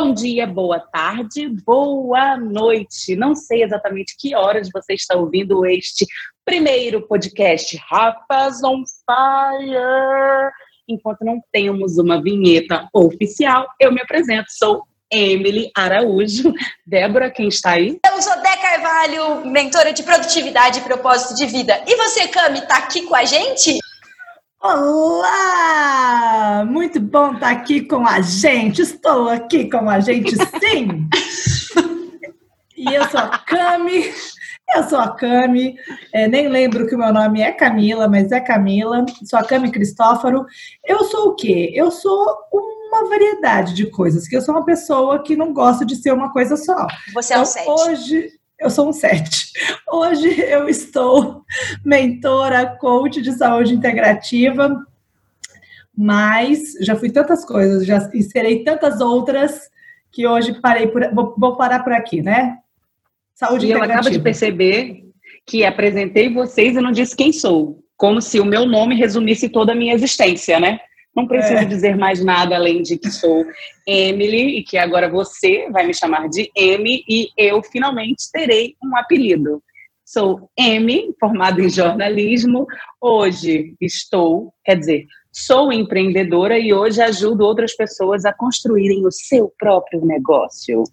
Bom dia, boa tarde, boa noite. Não sei exatamente que horas você está ouvindo este primeiro podcast Rapas on Fire. Enquanto não temos uma vinheta oficial, eu me apresento. Sou Emily Araújo. Débora, quem está aí? Eu sou Dé Carvalho, mentora de produtividade e propósito de vida. E você, Cami, está aqui com a gente? Olá! Muito bom estar aqui com a gente. Estou aqui com a gente, sim. e eu sou a Cami. Eu sou a Cami. É, nem lembro que o meu nome é Camila, mas é Camila. Sou a Cami Cristófaro. Eu sou o quê? Eu sou uma variedade de coisas, que eu sou uma pessoa que não gosta de ser uma coisa só. Você é um então, sete. Hoje, eu sou um sete. Hoje eu estou mentora, coach de saúde integrativa, mas já fui tantas coisas, já serei tantas outras que hoje parei por, vou, vou parar por aqui, né? Saúde e integrativa. eu acabo de perceber que apresentei vocês e não disse quem sou, como se o meu nome resumisse toda a minha existência, né? Não preciso é. dizer mais nada além de que sou Emily e que agora você vai me chamar de Amy e eu finalmente terei um apelido. Sou Amy, formada em jornalismo. Hoje estou, quer dizer, sou empreendedora e hoje ajudo outras pessoas a construírem o seu próprio negócio.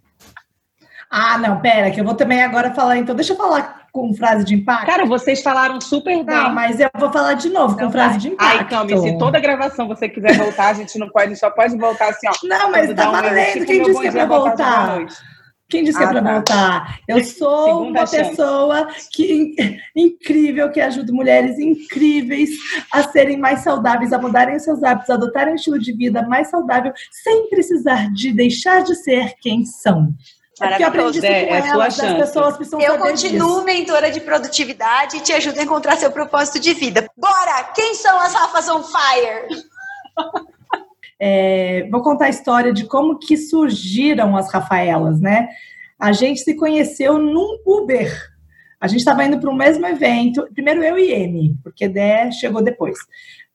Ah, não, pera, que eu vou também agora falar. Então, deixa eu falar com frase de impacto? Cara, vocês falaram super bem. Não, mas eu vou falar de novo com frase de impacto. Ai, Cami, se toda gravação você quiser voltar, a gente não pode, só pode voltar assim, ó. Não, mas tá valendo. Quem disse que é pra voltar? Quem disse que é ah, para tá. voltar? Eu sou Segunda uma chance. pessoa que, incrível, que ajuda mulheres incríveis a serem mais saudáveis, a mudarem seus hábitos, a adotarem um estilo de vida mais saudável, sem precisar de deixar de ser quem são. Maravilhoso. É, é sua chance. Eu continuo disso. mentora de produtividade e te ajudo a encontrar seu propósito de vida. Bora! Quem são as Rafas on Fire? É, vou contar a história de como que surgiram as Rafaelas, né? A gente se conheceu num Uber. A gente estava indo para o mesmo evento. Primeiro eu e Amy, porque Dé chegou depois.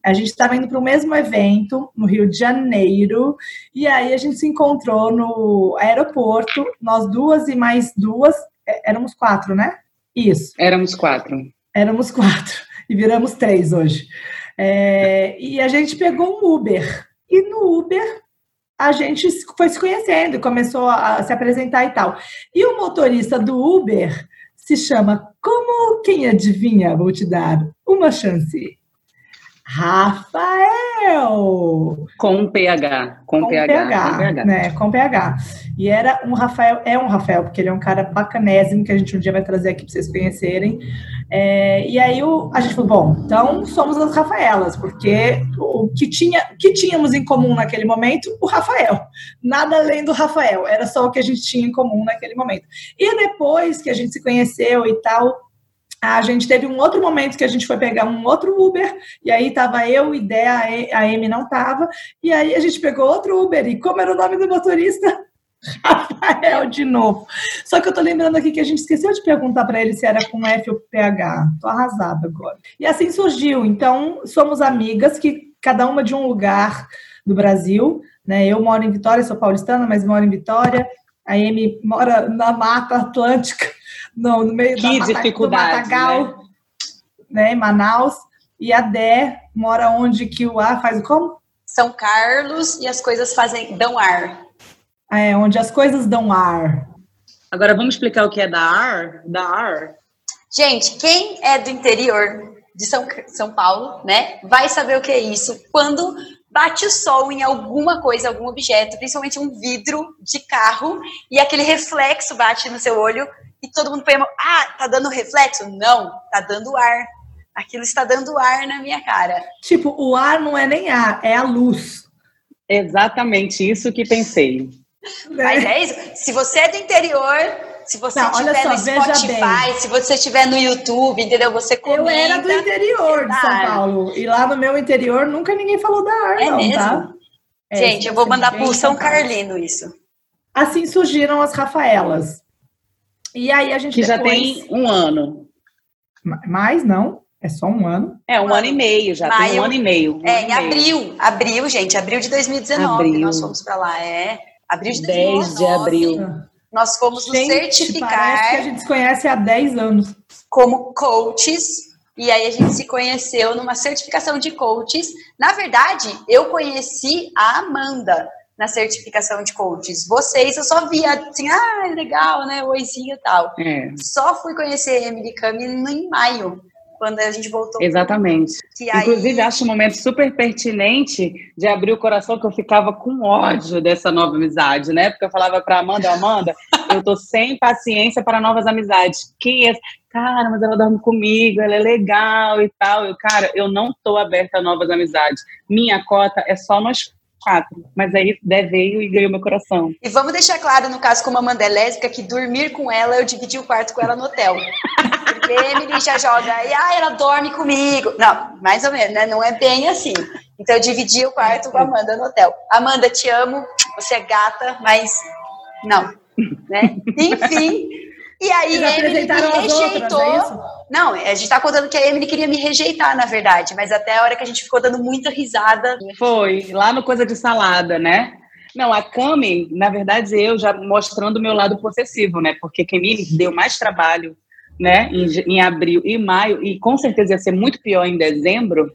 A gente estava indo para o mesmo evento no Rio de Janeiro, e aí a gente se encontrou no aeroporto, nós duas e mais duas, é, éramos quatro, né? Isso. Éramos quatro. Éramos quatro, e viramos três hoje. É, e a gente pegou um Uber, e no Uber a gente foi se conhecendo, começou a se apresentar e tal. E o motorista do Uber se chama Como Quem Adivinha? Vou te dar uma chance. Rafael! Com PH. Com, com PH, PH, com PH. Né, com PH. E era um Rafael, é um Rafael, porque ele é um cara bacanésimo que a gente um dia vai trazer aqui para vocês conhecerem. É, e aí o, a gente falou, bom, então somos as Rafaelas, porque o que, tinha, o que tínhamos em comum naquele momento, o Rafael. Nada além do Rafael, era só o que a gente tinha em comum naquele momento. E depois que a gente se conheceu e tal, a gente teve um outro momento que a gente foi pegar um outro Uber, e aí tava eu, Ideia, a Amy não tava, e aí a gente pegou outro Uber, e como era o nome do motorista? Rafael de novo. Só que eu tô lembrando aqui que a gente esqueceu de perguntar para ele se era com F ou PH. Tô arrasada agora. E assim surgiu. Então, somos amigas que cada uma de um lugar do Brasil, né? Eu moro em Vitória, sou paulistana, mas moro em Vitória. A Amy mora na Mata Atlântica no, no meio que da dificuldade, do Matagal, né? né? Em Manaus. E a Dé mora onde que o ar faz como? São Carlos e as coisas fazem dão ar. É, onde as coisas dão ar. Agora vamos explicar o que é dar ar? Dar ar. Gente, quem é do interior de São, São Paulo, né, vai saber o que é isso. Quando bate o sol em alguma coisa, algum objeto, principalmente um vidro de carro, e aquele reflexo bate no seu olho, e todo mundo pensa, ah, tá dando reflexo? Não, tá dando ar. Aquilo está dando ar na minha cara. Tipo, o ar não é nem ar, é a luz. Exatamente isso que pensei. Mas é isso. Se você é do interior, se você não, estiver só, no Spotify, se você estiver no YouTube, entendeu? Você comenta. Eu era do interior de São Paulo. E lá no meu interior nunca ninguém falou da ar, é não, mesmo? tá? É, Gente, eu vou mandar pro São Carlino isso. Assim surgiram as Rafaelas. E aí a gente que depois... já tem um ano. Mais não? É só um ano? É, um ano e meio já, tem um ano e meio. Um é, em abril, abril, gente, abril de 2019 abril. nós fomos para lá, é. Abril de 10 de abril. Nós fomos nos certificar. Parece que a gente se conhece há 10 anos. Como coaches. E aí a gente se conheceu numa certificação de coaches. Na verdade, eu conheci a Amanda na certificação de coaches. Vocês, eu só via assim, ah, legal, né? Oizinho e tal. É. Só fui conhecer Emily Cami em maio quando a gente voltou. Exatamente. Inclusive, acho um momento super pertinente de abrir o coração, que eu ficava com ódio dessa nova amizade, né? Porque eu falava para Amanda, Amanda, eu tô sem paciência para novas amizades. Quem é? Cara, mas ela dorme comigo, ela é legal e tal. Eu, cara, eu não tô aberta a novas amizades. Minha cota é só nós quatro. Mas aí Dé veio e ganhou meu coração. E vamos deixar claro, no caso, como Amanda é lésbica, que dormir com ela, eu dividi o quarto com ela no hotel. Porque Emily já joga, e ah, ela dorme comigo. Não, mais ou menos, né? Não é bem assim. Então eu dividi o quarto com a Amanda no hotel. Amanda, te amo, você é gata, mas não. Né? Enfim, e aí a Emily me rejeitou. Outras, é não, a gente tá contando que a Emily queria me rejeitar, na verdade, mas até a hora que a gente ficou dando muita risada. Foi, lá no Coisa de Salada, né? Não, a Cami, na verdade, eu já mostrando o meu lado possessivo, né? Porque quem me deu mais trabalho né, em, em, abril e maio, e com certeza ia ser muito pior em dezembro,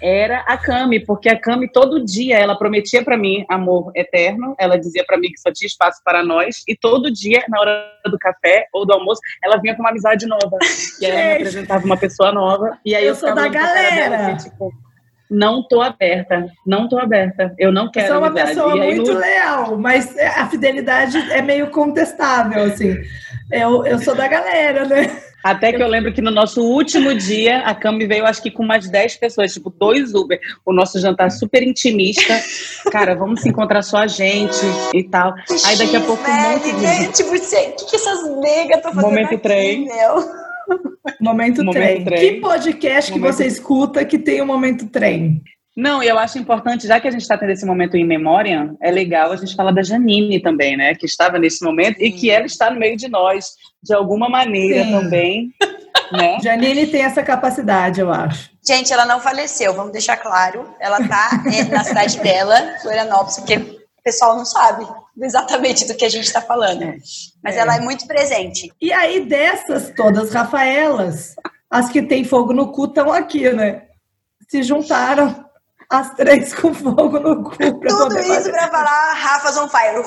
era a Cami, porque a Cami todo dia ela prometia para mim amor eterno, ela dizia para mim que só tinha espaço para nós, e todo dia, na hora do café ou do almoço, ela vinha com uma amizade nova. E ela me apresentava uma pessoa nova, e aí eu, eu sou da galera. Dela, assim, tipo, não tô aberta, não tô aberta, eu não quero. Sou uma amizade. pessoa muito leal, mas a fidelidade é meio contestável, assim. Eu, eu sou da galera, né? Até que eu lembro que no nosso último dia, a Cami veio, acho que com umas 10 pessoas, tipo, dois Uber. O nosso jantar super intimista. Cara, vamos se encontrar só a gente e tal. Aí daqui a pouco um monte de... Tipo, o que, que essas negas estão fazendo Momento aqui, trem. meu? Momento, Momento trem. trem. Que podcast Momento... que você escuta que tem o um Momento Trem? Não, eu acho importante, já que a gente está tendo esse momento em memória, é legal a gente falar da Janine também, né? Que estava nesse momento Sim. e que ela está no meio de nós, de alguma maneira Sim. também. Né? Janine tem essa capacidade, eu acho. Gente, ela não faleceu, vamos deixar claro. Ela está é, na cidade dela, Florianópolis, porque o pessoal não sabe exatamente do que a gente está falando. É. Mas é. ela é muito presente. E aí, dessas todas Rafaelas, as que têm fogo no cu estão aqui, né? Se juntaram as três com fogo no cu. Tudo isso para falar Rafa's on fire.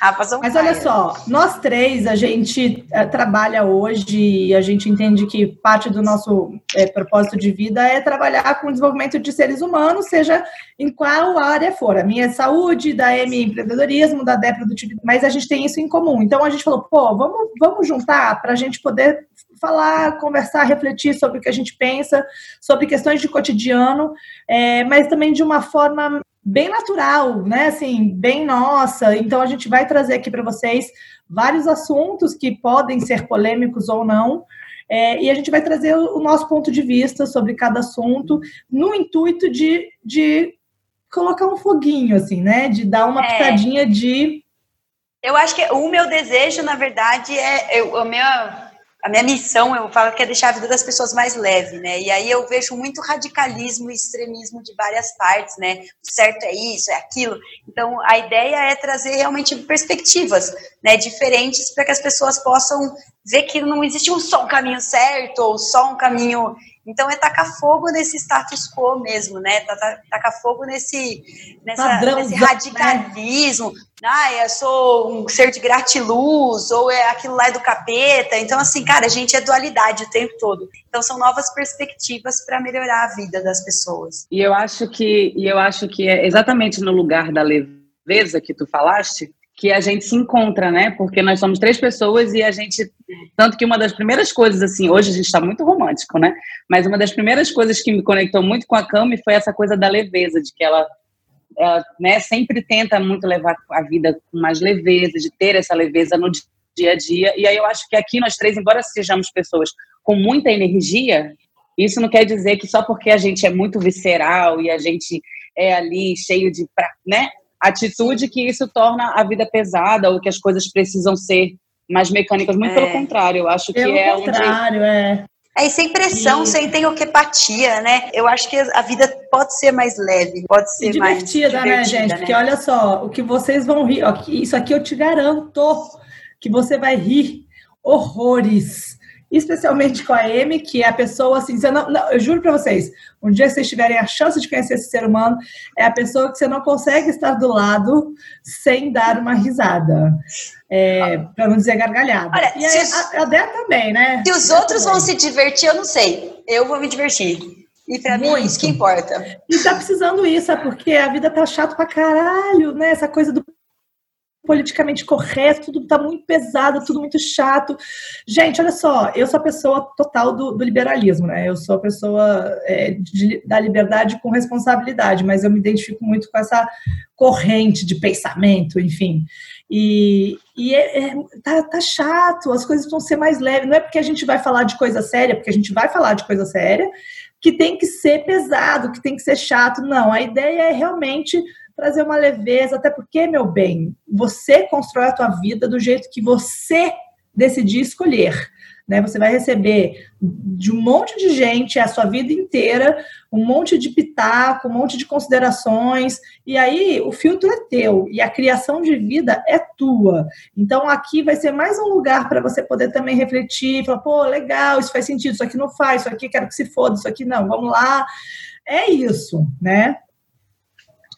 Rafa's on Mas fire. olha só, nós três, a gente é, trabalha hoje e a gente entende que parte do nosso é, propósito de vida é trabalhar com o desenvolvimento de seres humanos, seja em qual área for. A minha é saúde, da M empreendedorismo, da D produtividade, mas a gente tem isso em comum. Então a gente falou, pô, vamos, vamos juntar para a gente poder falar, conversar, refletir sobre o que a gente pensa, sobre questões de cotidiano, é, mas também de uma forma bem natural, né? Assim, bem nossa. Então a gente vai trazer aqui para vocês vários assuntos que podem ser polêmicos ou não. É, e a gente vai trazer o nosso ponto de vista sobre cada assunto, no intuito de, de colocar um foguinho, assim, né? De dar uma é. pitadinha de. Eu acho que o meu desejo, na verdade, é. Eu, a minha a minha missão, eu falo que é deixar a vida das pessoas mais leve, né? E aí eu vejo muito radicalismo e extremismo de várias partes, né? O certo é isso, é aquilo. Então, a ideia é trazer realmente perspectivas, né, diferentes para que as pessoas possam ver que não existe um só um caminho certo ou só um caminho então é tacar fogo nesse status quo mesmo, né? Tacar fogo nesse, nessa, nesse radicalismo. Né? Ah, eu sou um ser de gratiluz, ou é aquilo lá é do capeta. Então, assim, cara, a gente é dualidade o tempo todo. Então são novas perspectivas para melhorar a vida das pessoas. E eu acho que, e eu acho que é exatamente no lugar da leveza que tu falaste, que a gente se encontra, né? Porque nós somos três pessoas e a gente. Tanto que uma das primeiras coisas, assim, hoje a gente está muito romântico, né? Mas uma das primeiras coisas que me conectou muito com a Cami foi essa coisa da leveza, de que ela, ela né, sempre tenta muito levar a vida com mais leveza, de ter essa leveza no dia a dia. E aí eu acho que aqui nós três, embora sejamos pessoas com muita energia, isso não quer dizer que só porque a gente é muito visceral e a gente é ali cheio de. né? Atitude que isso torna a vida pesada ou que as coisas precisam ser mais mecânicas. Muito é. pelo contrário, eu acho pelo que é contrário, onde... é. É, e sem pressão, e... sem teoquepatia, né? Eu acho que a vida pode ser mais leve, pode ser e divertida, mais divertida, né, gente? Né? Porque olha só, o que vocês vão rir, ó, isso aqui eu te garanto que você vai rir horrores especialmente com a Amy, que é a pessoa assim, não, não, eu juro para vocês, um dia que vocês tiverem a chance de conhecer esse ser humano, é a pessoa que você não consegue estar do lado sem dar uma risada. É, para não dizer gargalhada. Olha, e aí, os, a, a Dé também, né? Se os outros também. vão se divertir, eu não sei. Eu vou me divertir. E pra Muito. mim, isso que importa. E tá precisando isso, é porque a vida tá chata pra caralho, né? Essa coisa do politicamente correto, tudo tá muito pesado, tudo muito chato. Gente, olha só, eu sou a pessoa total do, do liberalismo, né? Eu sou a pessoa é, de, da liberdade com responsabilidade, mas eu me identifico muito com essa corrente de pensamento, enfim. E, e é, é, tá, tá chato, as coisas vão ser mais leves. Não é porque a gente vai falar de coisa séria, porque a gente vai falar de coisa séria, que tem que ser pesado, que tem que ser chato. Não, a ideia é realmente trazer uma leveza, até porque, meu bem, você constrói a tua vida do jeito que você decidir escolher. Né? Você vai receber de um monte de gente a sua vida inteira, um monte de pitaco, um monte de considerações, e aí o filtro é teu e a criação de vida é tua. Então aqui vai ser mais um lugar para você poder também refletir, falar, pô, legal, isso faz sentido, isso aqui não faz, isso aqui quero que se foda, isso aqui não, vamos lá. É isso, né?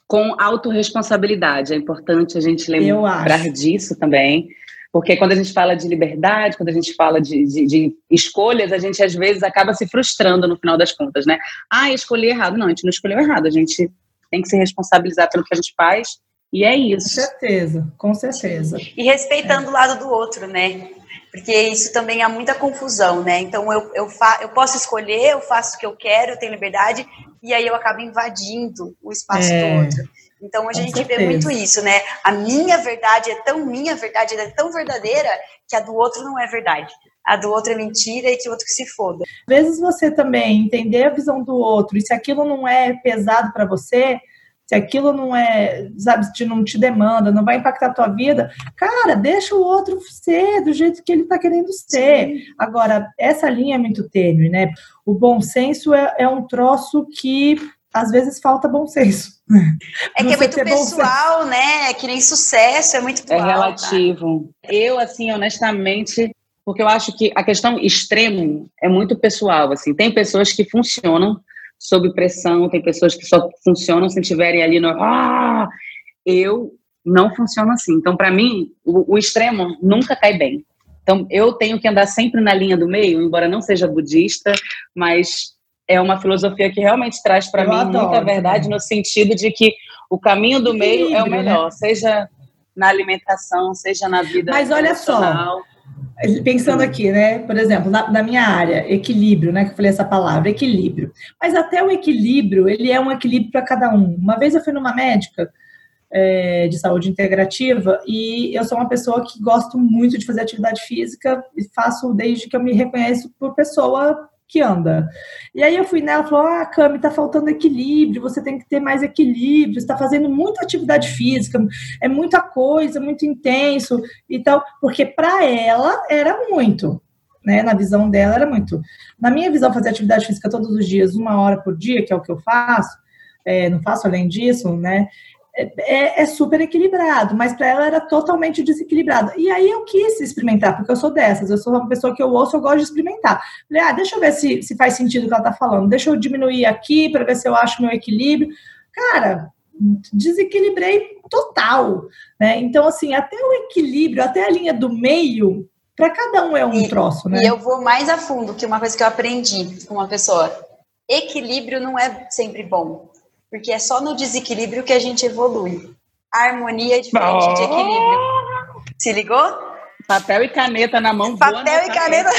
Com autorresponsabilidade. É importante a gente lembrar disso também, porque quando a gente fala de liberdade, quando a gente fala de, de, de, escolhas, a gente às vezes acaba se frustrando no final das contas, né? Ah, escolhi errado. Não, a gente não escolheu errado, a gente tem que se responsabilizar pelo que a gente faz, e é isso. Com certeza, com certeza. E respeitando é. o lado do outro, né? Porque isso também há muita confusão, né? Então eu, eu, fa eu posso escolher, eu faço o que eu quero, eu tenho liberdade, e aí eu acabo invadindo o espaço é, do outro. Então a gente certeza. vê muito isso, né? A minha verdade é tão minha verdade, é tão verdadeira que a do outro não é verdade. A do outro é mentira e que o outro que se foda. Às vezes você também entender a visão do outro, e se aquilo não é pesado para você, se aquilo não é, sabe, se não te demanda, não vai impactar a tua vida, cara, deixa o outro ser do jeito que ele está querendo ser. Sim. Agora, essa linha é muito tênue, né? O bom senso é, é um troço que às vezes falta bom senso. É que é muito pessoal, né? É que nem sucesso, é muito É relativo. Eu, assim, honestamente, porque eu acho que a questão extremo é muito pessoal, assim. Tem pessoas que funcionam sob pressão, tem pessoas que só funcionam se estiverem ali no. Ah! Eu não funciono assim. Então, para mim, o, o, extremo nunca cai bem. Então, eu tenho que andar sempre na linha do meio, embora não seja budista, mas é uma filosofia que realmente traz para mim adoro, muita verdade, no sentido de que o caminho do meio é o melhor, né? seja na alimentação, seja na vida. Mas olha só, Pensando aqui, né? Por exemplo, na, na, minha área, equilíbrio, né? Que eu falei essa palavra, equilíbrio. Mas até o equilíbrio, ele é um equilíbrio para cada um. Uma vez eu fui numa médica é, de saúde integrativa e eu sou uma pessoa que gosto muito de fazer atividade física e faço desde que eu me reconheço por pessoa que anda. E aí eu fui nela e falou: Ah, Cami, tá faltando equilíbrio, você tem que ter mais equilíbrio, está fazendo muita atividade física, é muita coisa, muito intenso e tal, porque para ela era muito. Né, na visão dela era muito. Na minha visão, fazer atividade física todos os dias, uma hora por dia, que é o que eu faço, é, não faço além disso, né? É, é, super equilibrado, mas para ela era totalmente desequilibrado. E aí eu quis experimentar, porque eu sou dessas, eu sou uma pessoa que eu ouço, eu gosto de experimentar. Falei, ah, deixa eu ver se, se faz sentido o que ela está falando, deixa eu diminuir aqui para ver se eu acho meu equilíbrio. Cara, desequilibrei total, né? Então, assim, até o equilíbrio, até a linha do meio, para cada um é um e, troço, né? E eu vou mais a fundo, que uma coisa que eu aprendi com uma pessoa. Equilíbrio não é sempre bom porque é só no desequilíbrio que a gente evolui. A harmonia é diferente oh. de equilíbrio. Se ligou? Papel e caneta na mão. Papel e caneta.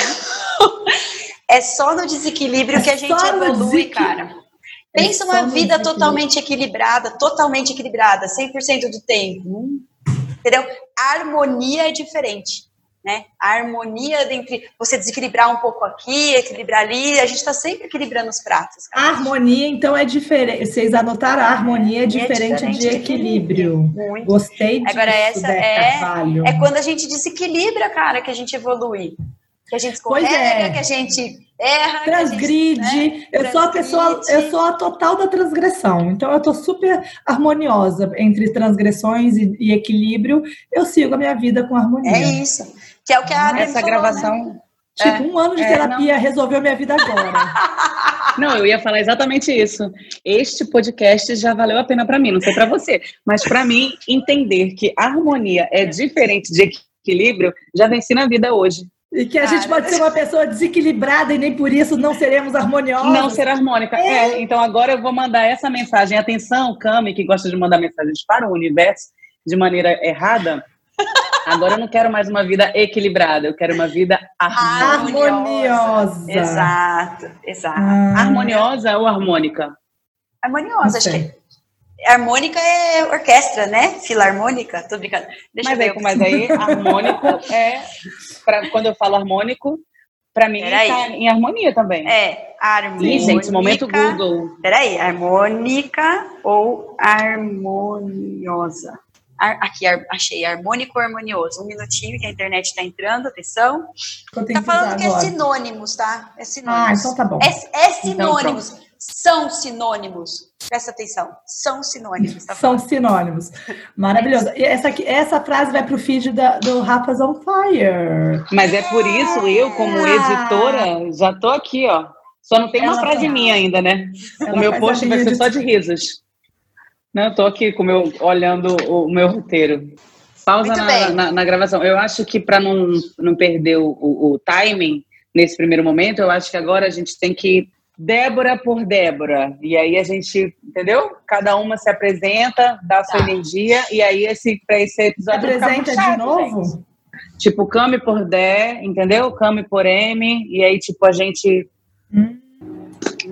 é só no desequilíbrio é que a gente evolui, cara. É Pensa uma vida totalmente equilibrada, totalmente equilibrada, 100% do tempo. Entendeu? A harmonia é diferente né? A harmonia entre você desequilibrar um pouco aqui, equilibrar ali, a gente está sempre equilibrando os pratos. Cara. A harmonia, então, é diferente. Vocês anotaram, a harmonia é diferente, é diferente de, equilíbrio. Muito. Gostei disso, Agora, essa é, é quando a gente desequilibra, cara, que a gente evolui. Que a gente escorrega, é. que a gente erra. Transgride. Gente, né? Eu sou a pessoa, eu sou a total da transgressão. Então eu tô super harmoniosa entre transgressões e, e equilíbrio. Eu sigo a minha vida com harmonia. É isso. Que é o que a Essa falou, gravação. Né? Tipo, é, um ano de é, terapia não. resolveu minha vida agora. Não, eu ia falar exatamente isso. Este podcast já valeu a pena para mim, não sei para você, mas para mim entender que harmonia é diferente de equilíbrio já venci na vida hoje. E que a Cara. gente pode ser uma pessoa desequilibrada e nem por isso não seremos harmoniosos. Não ser harmônica. É. é. então agora eu vou mandar essa mensagem. Atenção, Cami, que gosta de mandar mensagens para o universo de maneira errada. Agora eu não quero mais uma vida equilibrada, eu quero uma vida harmoniosa. harmoniosa. Exato, exato. Ah. Harmoniosa ou harmônica? Harmoniosa, acho que. Harmônica é orquestra, né? Filarmônica, tô brincando. Deixa mas, eu ver. Aí, mas aí, harmônico é. Pra, quando eu falo harmônico, para mim Peraí. tá em harmonia também. É, harmônica. Sim, gente, momento Google. Peraí, harmônica ou harmoniosa? Aqui, achei harmônico harmonioso. Um minutinho que a internet está entrando, atenção. Tá falando que é sinônimos, tá? É sinônimos. Ah, então tá bom. É, é sinônimos. Então, São sinônimos. Presta atenção. São sinônimos. Tá São sinônimos. Maravilhoso. E essa, aqui, essa frase vai para o feed da, do Rafa's on Fire. Mas é por isso, eu, como editora, já tô aqui, ó. Só não tem uma frase minha ainda, né? o meu post vai ser de... só de risos. Não, eu tô aqui com meu, olhando o meu roteiro. Pausa na, na, na, gravação. Eu acho que para não, não perder o, o, o, timing nesse primeiro momento, eu acho que agora a gente tem que Débora por Débora. E aí a gente, entendeu? Cada uma se apresenta, dá a sua tá. energia, e aí esse, para esse episódio. Se apresenta chato, de novo? Gente. Tipo, Cami por Dé, entendeu? Cami por M, e aí, tipo, a gente. Hum.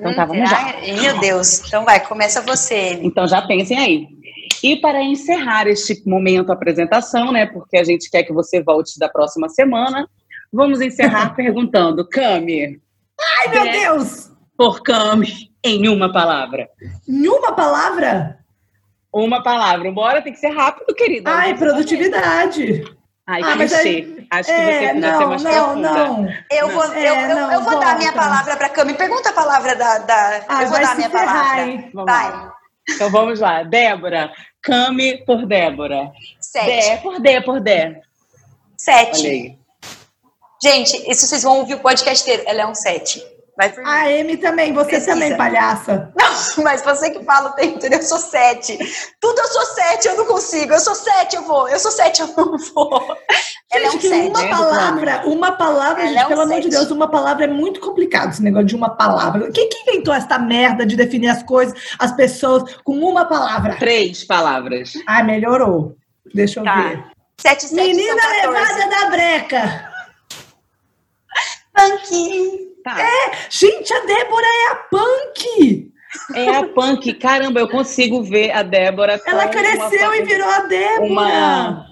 Então tá, vamos já. meu Deus. Então vai, começa você. Então já pensem aí. E para encerrar este momento apresentação, né, porque a gente quer que você volte da próxima semana, vamos encerrar perguntando, Cami. Ai, meu Deus! Por Cami, em uma palavra. Em uma palavra? Uma palavra. Bora, tem que ser rápido, querida. Ai, produtividade. Ai, ah, mas aí, Acho que é, você não, ser mais não, não. Eu vou, não. Eu, eu, eu, vou dar a minha palavra para a Cami. Pergunta a palavra da. da ah, eu vou dar a minha palavra. Vai. Então vamos lá. Débora. Cami por Débora. Sete. Dé por Dé por Dé. Sete. Gente, isso vocês vão ouvir o podcast inteiro. Ela é um sete. Vai por a Amy também, você Pesquisa. também, palhaça. Não, mas você que fala o tempo todo, eu sou sete. Tudo eu sou sete, eu não consigo. Eu sou sete, eu vou. Eu sou sete, eu não vou. Ela gente, é um uma palavra, uma palavra, gente, é um pelo amor de Deus, uma palavra é muito complicado esse negócio de uma palavra. Quem que inventou essa merda de definir as coisas, as pessoas, com uma palavra? Três palavras. Ah, melhorou. Deixa eu tá. ver. Sete, sete, Menina levada da breca. Panquinho. Tá. É, gente, a Débora é a punk! É a punk, caramba, eu consigo ver a Débora. Ela cresceu e virou a Débora. Uma...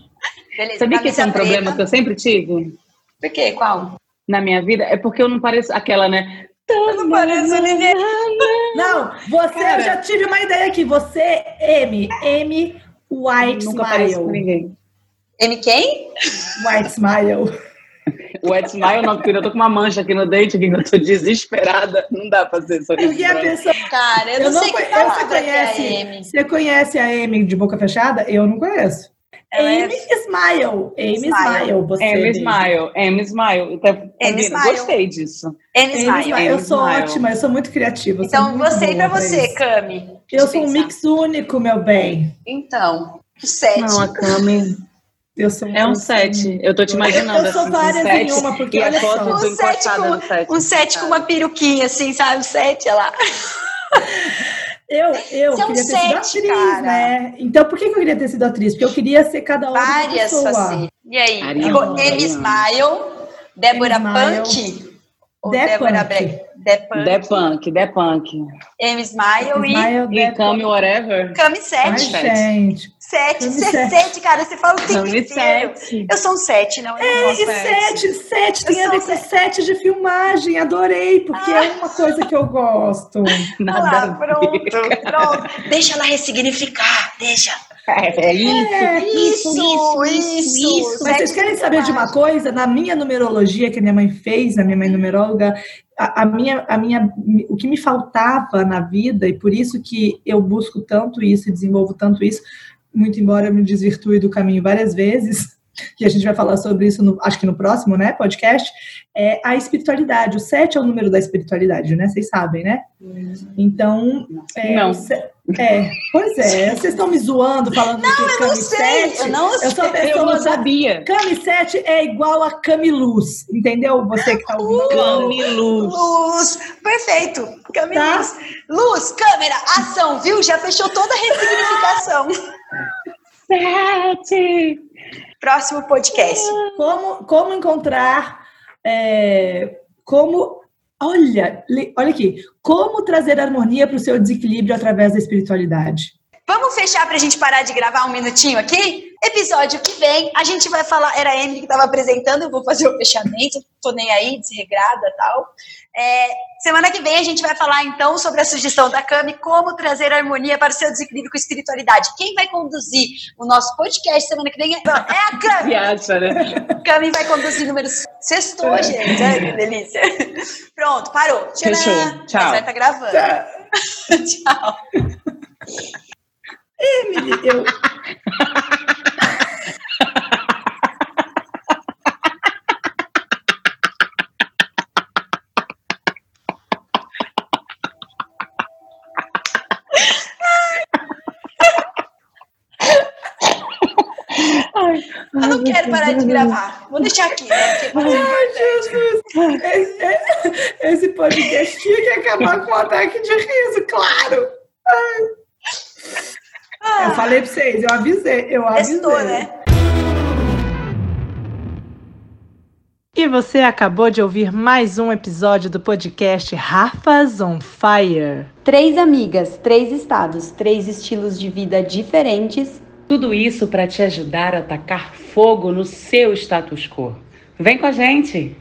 Beleza, Sabia que esse é um preta. problema que eu sempre tive? Por quê? Qual? Na minha vida? É porque eu não pareço aquela, né? Eu não pareço ninguém. Não, você, Cara, eu já tive uma ideia aqui. Você, M, M White Nunca Smile. Com ninguém. M quem? White Smile. O Wet Smile não, porque eu tô com uma mancha aqui no dente, que eu tô desesperada. Não dá pra ser sorriso. Porque a pessoa... Cara, eu, eu não, sei que você conhece, é a Amy. Você conhece a Amy de boca fechada? Eu não conheço. Ela Amy é... Smile. Amy Smile. Smile você Amy Smile. Amy Smile. Então, Amy Smile. Gostei disso. Amy Smile. Amy eu sou Smile. ótima, eu sou muito criativa. Então, você e pra você, Cami. Eu sou pensar. um mix único, meu bem. Então, sete. Não, a Cami... Eu sou é um 7. Eu tô te imaginando. Eu sou assim, várias um em uma, porque olha só. Um 7 com, um sete com uma peruquinha, assim, sabe? Um 7, olha lá. Eu, eu Você queria é um ter sete, sido atriz, cara. né? Então, por que eu queria ter sido atriz? Porque eu queria ser cada uma Várias facetas. E aí? Ficou M. Smile, Débora Punk ou Débora Black? The Punk. The Punk, M. Smile, e... E Cami Whatever. Cami 7. Ai, gente. 7. Você é 7, cara. Você fala o tempo inteiro. Eu sou um 7, não. É, e 7. 7 tem a ver com 7 de filmagem. Adorei, porque ah. é uma coisa que eu gosto. Nada lá, pronto, pronto. Deixa ela ressignificar. Deixa. É, é isso, é, isso, isso, isso, isso, Mas vocês querem saber de uma coisa? Na minha numerologia que a minha mãe fez, a minha mãe numeróloga, a, a, minha, a minha, o que me faltava na vida e por isso que eu busco tanto isso e desenvolvo tanto isso, muito embora eu me desvirtue do caminho várias vezes, que a gente vai falar sobre isso, no, acho que no próximo, né, podcast, é a espiritualidade. O 7 é o número da espiritualidade, né? Vocês sabem, né? Então. É, não. É, pois é, vocês estão me zoando falando não, que eu Cami 7. Eu não sei, eu, sou pessoa eu não sabia. Cami 7 é igual a Cami Luz, entendeu? Você que tá ouvindo. Cami Luz. Luz, perfeito. Cami tá? Luz, câmera, ação, viu? Já fechou toda a ressignificação. Sete. Próximo podcast. Como, como encontrar. É, como. Olha, olha aqui. Como trazer harmonia para o seu desequilíbrio através da espiritualidade? Vamos fechar para a gente parar de gravar um minutinho aqui? Episódio que vem, a gente vai falar. Era a Emily que estava apresentando, eu vou fazer o fechamento, tô nem aí, desregrada e tal. É, semana que vem a gente vai falar então sobre a sugestão da Cami, como trazer harmonia para o seu desequilíbrio com espiritualidade. Quem vai conduzir o nosso podcast semana que vem é, é a Cami. Viaja, né? Cami vai conduzir número sextou, é. gente. Ai, que delícia. Pronto, parou. Tcharam. Fechou. Tchau. Vai estar tá gravando. Tchau. Emily, eu. Eu não quero parar de gravar. Vou deixar aqui, né? Ai, Jesus! Esse, esse, podcast tinha que acabar com um ataque de riso, claro! Ai. Ah, eu falei pra vocês, eu avisei, eu avisei. Testou, né? E você acabou de ouvir mais um episódio do podcast Rafas on Fire. Três amigas, três estados, três estilos de vida diferentes tudo isso para te ajudar a tacar fogo no seu status quo. Vem com a gente!